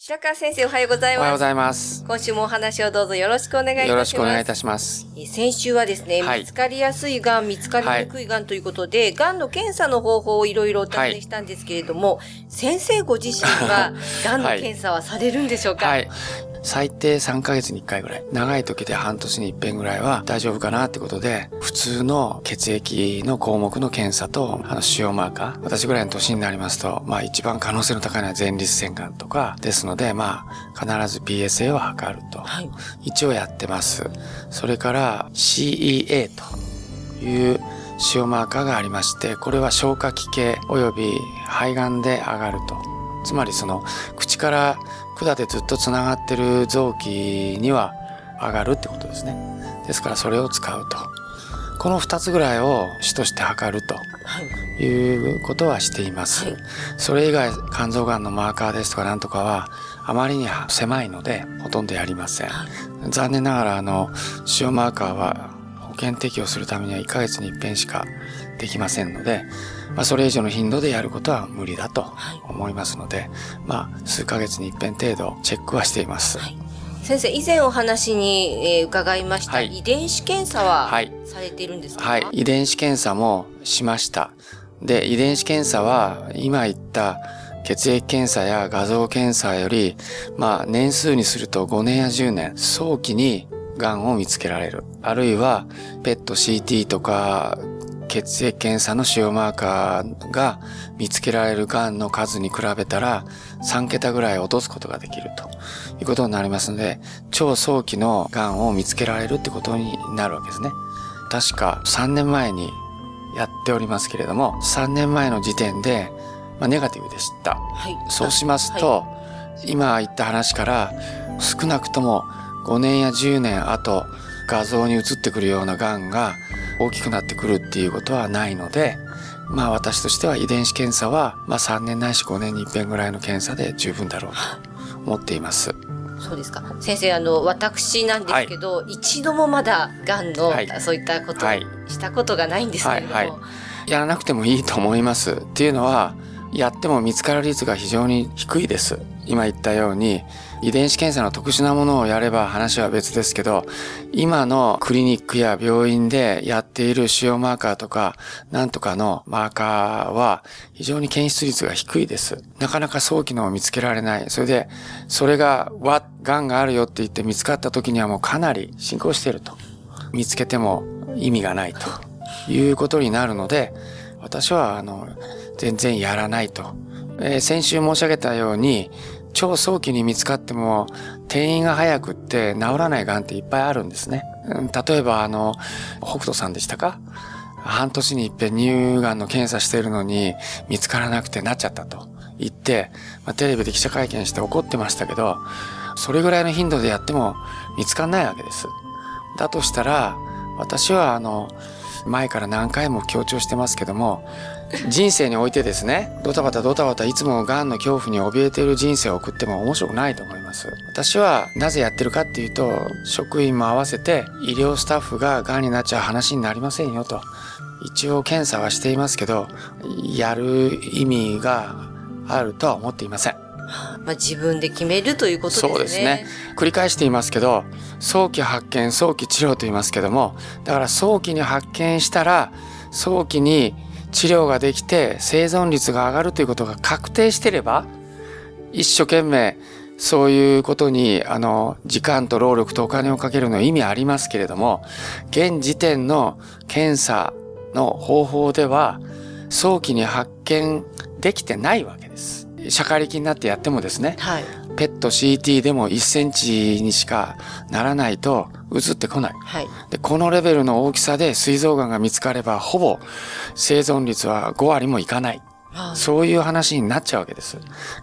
白川先生おはようございます。おはようございます。今週もお話をどうぞよろしくお願いいたします。よろしくお願いいたします。え先週はですね、はい。見つかりやすいがん、見つかりにくいがんということで、がんの検査の方法をいろいろお尋ねしたんですけれども、先生ご自身は、がんの検査はされるんでしょうか、はい。最低3ヶ月に1回ぐらい。長い時で半年に一遍ぐらいは大丈夫かなってことで、普通の血液の項目の検査と、あの、腫瘍マーカー。私ぐらいの年になりますと、まあ一番可能性の高いのは前立腺がんとかですので、まあ必ず PSA を測ると。はい一応やってます。それから CEA という腫瘍マーカーがありまして、これは消化器系及び肺がんで上がると。つまりその口から管でずっとつながってる臓器には上がるってことですね。ですからそれを使うと。この2つぐらいを主として測るということはしています。はいそれ以外肝臓がんのマーカーですとかなんとかはあまりに狭いのでほとんどやりません。残念ながらあの腫瘍マーカーは保険適用するためには1ヶ月に一遍しかできませんので、まあ、それ以上の頻度でやることは無理だと思いますので、まあ数ヶ月に一遍程度チェックはしています。先生、以前お話に、えー伺いました、はい遺伝子検査ははいされているんですか？はい、遺伝子検査もしました。で、遺伝子検査は今言った血液検査や画像検査より、まあ年数にすると5年や10年、早期に癌を見つけられる。あるいは、ペット CT とか、血液検査の腫瘍マーカーが見つけられる癌の数に比べたら3桁ぐらい落とすことができるということになりますので、超早期の癌を見つけられるってことになるわけですね。確か3年前にやっておりますけれども、3年前の時点で、まあ、ネガティブでした。はい。そうしますと、今言った話から少なくとも5年や10年後画像に映ってくるような癌が大きくなってくるっていうことはないので、まあ私としては遺伝子検査は、まあ3年ないし5年に一遍ぐらいの検査で十分だろうと思っています。そうですか。先生、あの、私なんですけど、一度もまだ、がんの、はいそういったことをはいしたことがないんですけれども、はいはやらなくてもいいと思います。っていうのは、やっても見つかる率が非常に低いです。今言ったように、遺伝子検査の特殊なものをやれば話は別ですけど、今のクリニックや病院でやっている腫瘍マーカーとか、なんとかのマーカーは非常に検出率が低いです。なかなか早期のを見つけられない。それで、それが、わ、癌があるよって言って見つかった時にはもうかなり進行していると。見つけても意味がないということになるので、私はあの全然やらないと。えー先週申し上げたように、超早期に見つかっても転移が早くって治らない癌っていっぱいあるんですね。うん例えばあの、北斗さんでしたか？半年に一遍乳がんの検査してるのに見つからなくてなっちゃったと言って、まあ、テレビで記者会見して怒ってましたけど、それぐらいの頻度でやっても見つかんないわけです。だとしたら、私はあの、前から何回も強調してますけども、人生においてですね、ドタバタドタバタいつも癌の恐怖に怯えている人生を送っても面白くないと思います。私はなぜやってるかっていうと、職員も合わせて医療スタッフが癌になっちゃう話になりませんよと。一応検査はしていますけど、やる意味があるとは思っていません。まあ、自分で決めるということですね。そうですね。繰り返していますけど、早期発見、早期治療と言いますけども、だから早期に発見したら、早期に治療ができて生存率が上がるということが確定してれば、一生懸命そういうことにあの時間と労力とお金をかけるのは意味ありますけれども、現時点の検査の方法では早期に発見できてないわけです。社会力になってやってもですね、はい。ペット CT でも1センチにしかならないと移ってこない。はい。で、このレベルの大きさで膵臓がんが見つかれば、ほぼ生存率は5割もいかない。はいそういう話になっちゃうわけです。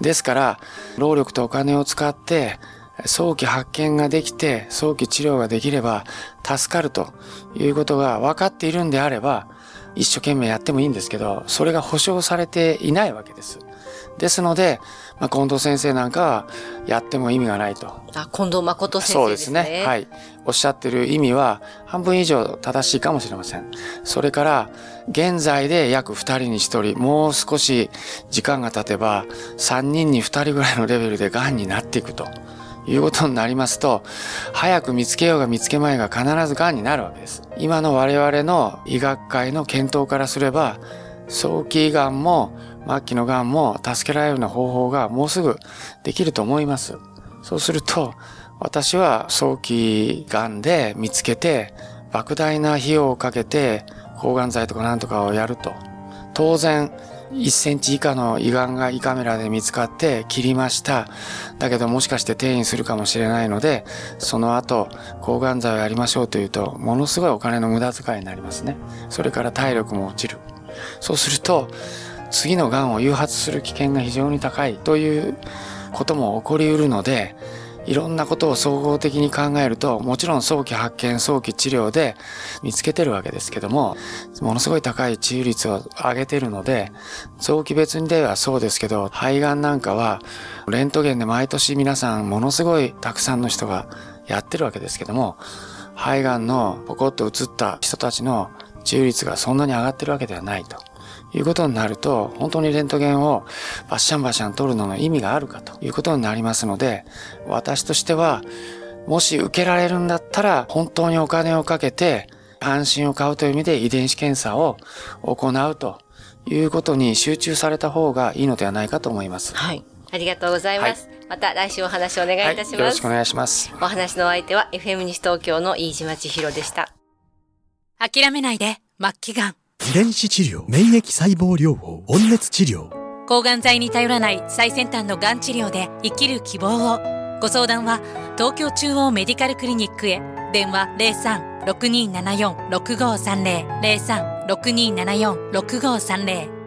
ですから、労力とお金を使って、早期発見ができて、早期治療ができれば助かるということが分かっているんであれば、一生懸命やってもいいんですけど、それが保証されていないわけです。ですので、まあ、近藤先生なんかはやっても意味がないと。あ、近藤誠先そうですすね。ね。はい。おっしゃってる意味は半分以上正しいかもしれません。それから、現在で約2人に1人、もう少し時間が経てば3人に2人ぐらいのレベルで癌になっていくということになりますと、早く見つけようが見つけまいが必ず癌になるわけです。今の我々の医学界の検討からすれば、早期癌も末期の癌も助けられるような方法がもうすぐできると思います。そうすると、私は早期癌で見つけて、莫大な費用をかけて、抗がん剤とかなんとかをやると。当然、1センチ以下の胃がんが胃カメラで見つかって切りました。だけどもしかして転移するかもしれないので、その後、抗がん剤をやりましょうというと、ものすごいお金の無駄遣いになりますね。それから体力も落ちる。そうすると、次の癌を誘発する危険が非常に高いということも起こりうるので、いろんなことを総合的に考えると、もちろん早期発見、早期治療で見つけてるわけですけども、ものすごい高い治癒率を上げてるので、臓器別にではそうですけど、肺がんなんかは、レントゲンで毎年皆さんものすごいたくさんの人がやってるわけですけども、肺がんのポコッと移った人たちの治癒率がそんなに上がってるわけではないと。いうことになると、本当にレントゲンをバッシャンバッシャン取るのの意味があるかということになりますので、私としては、もし受けられるんだったら、本当にお金をかけて、安心を買うという意味で遺伝子検査を行うということに集中された方がいいのではないかと思います。はい。ありがとうございます。また来週お話をお願いいたします。よろしくお願いします。お話のお相手は FM 西東京の飯島千尋でした。諦めないで末期がん遺伝子治療免疫細胞療法温熱治療。抗がん剤に頼らない最先端のがん治療で生きる希望を。ご相談は東京中央メディカルクリニックへ。電話03-6274-6530 03-6274-6530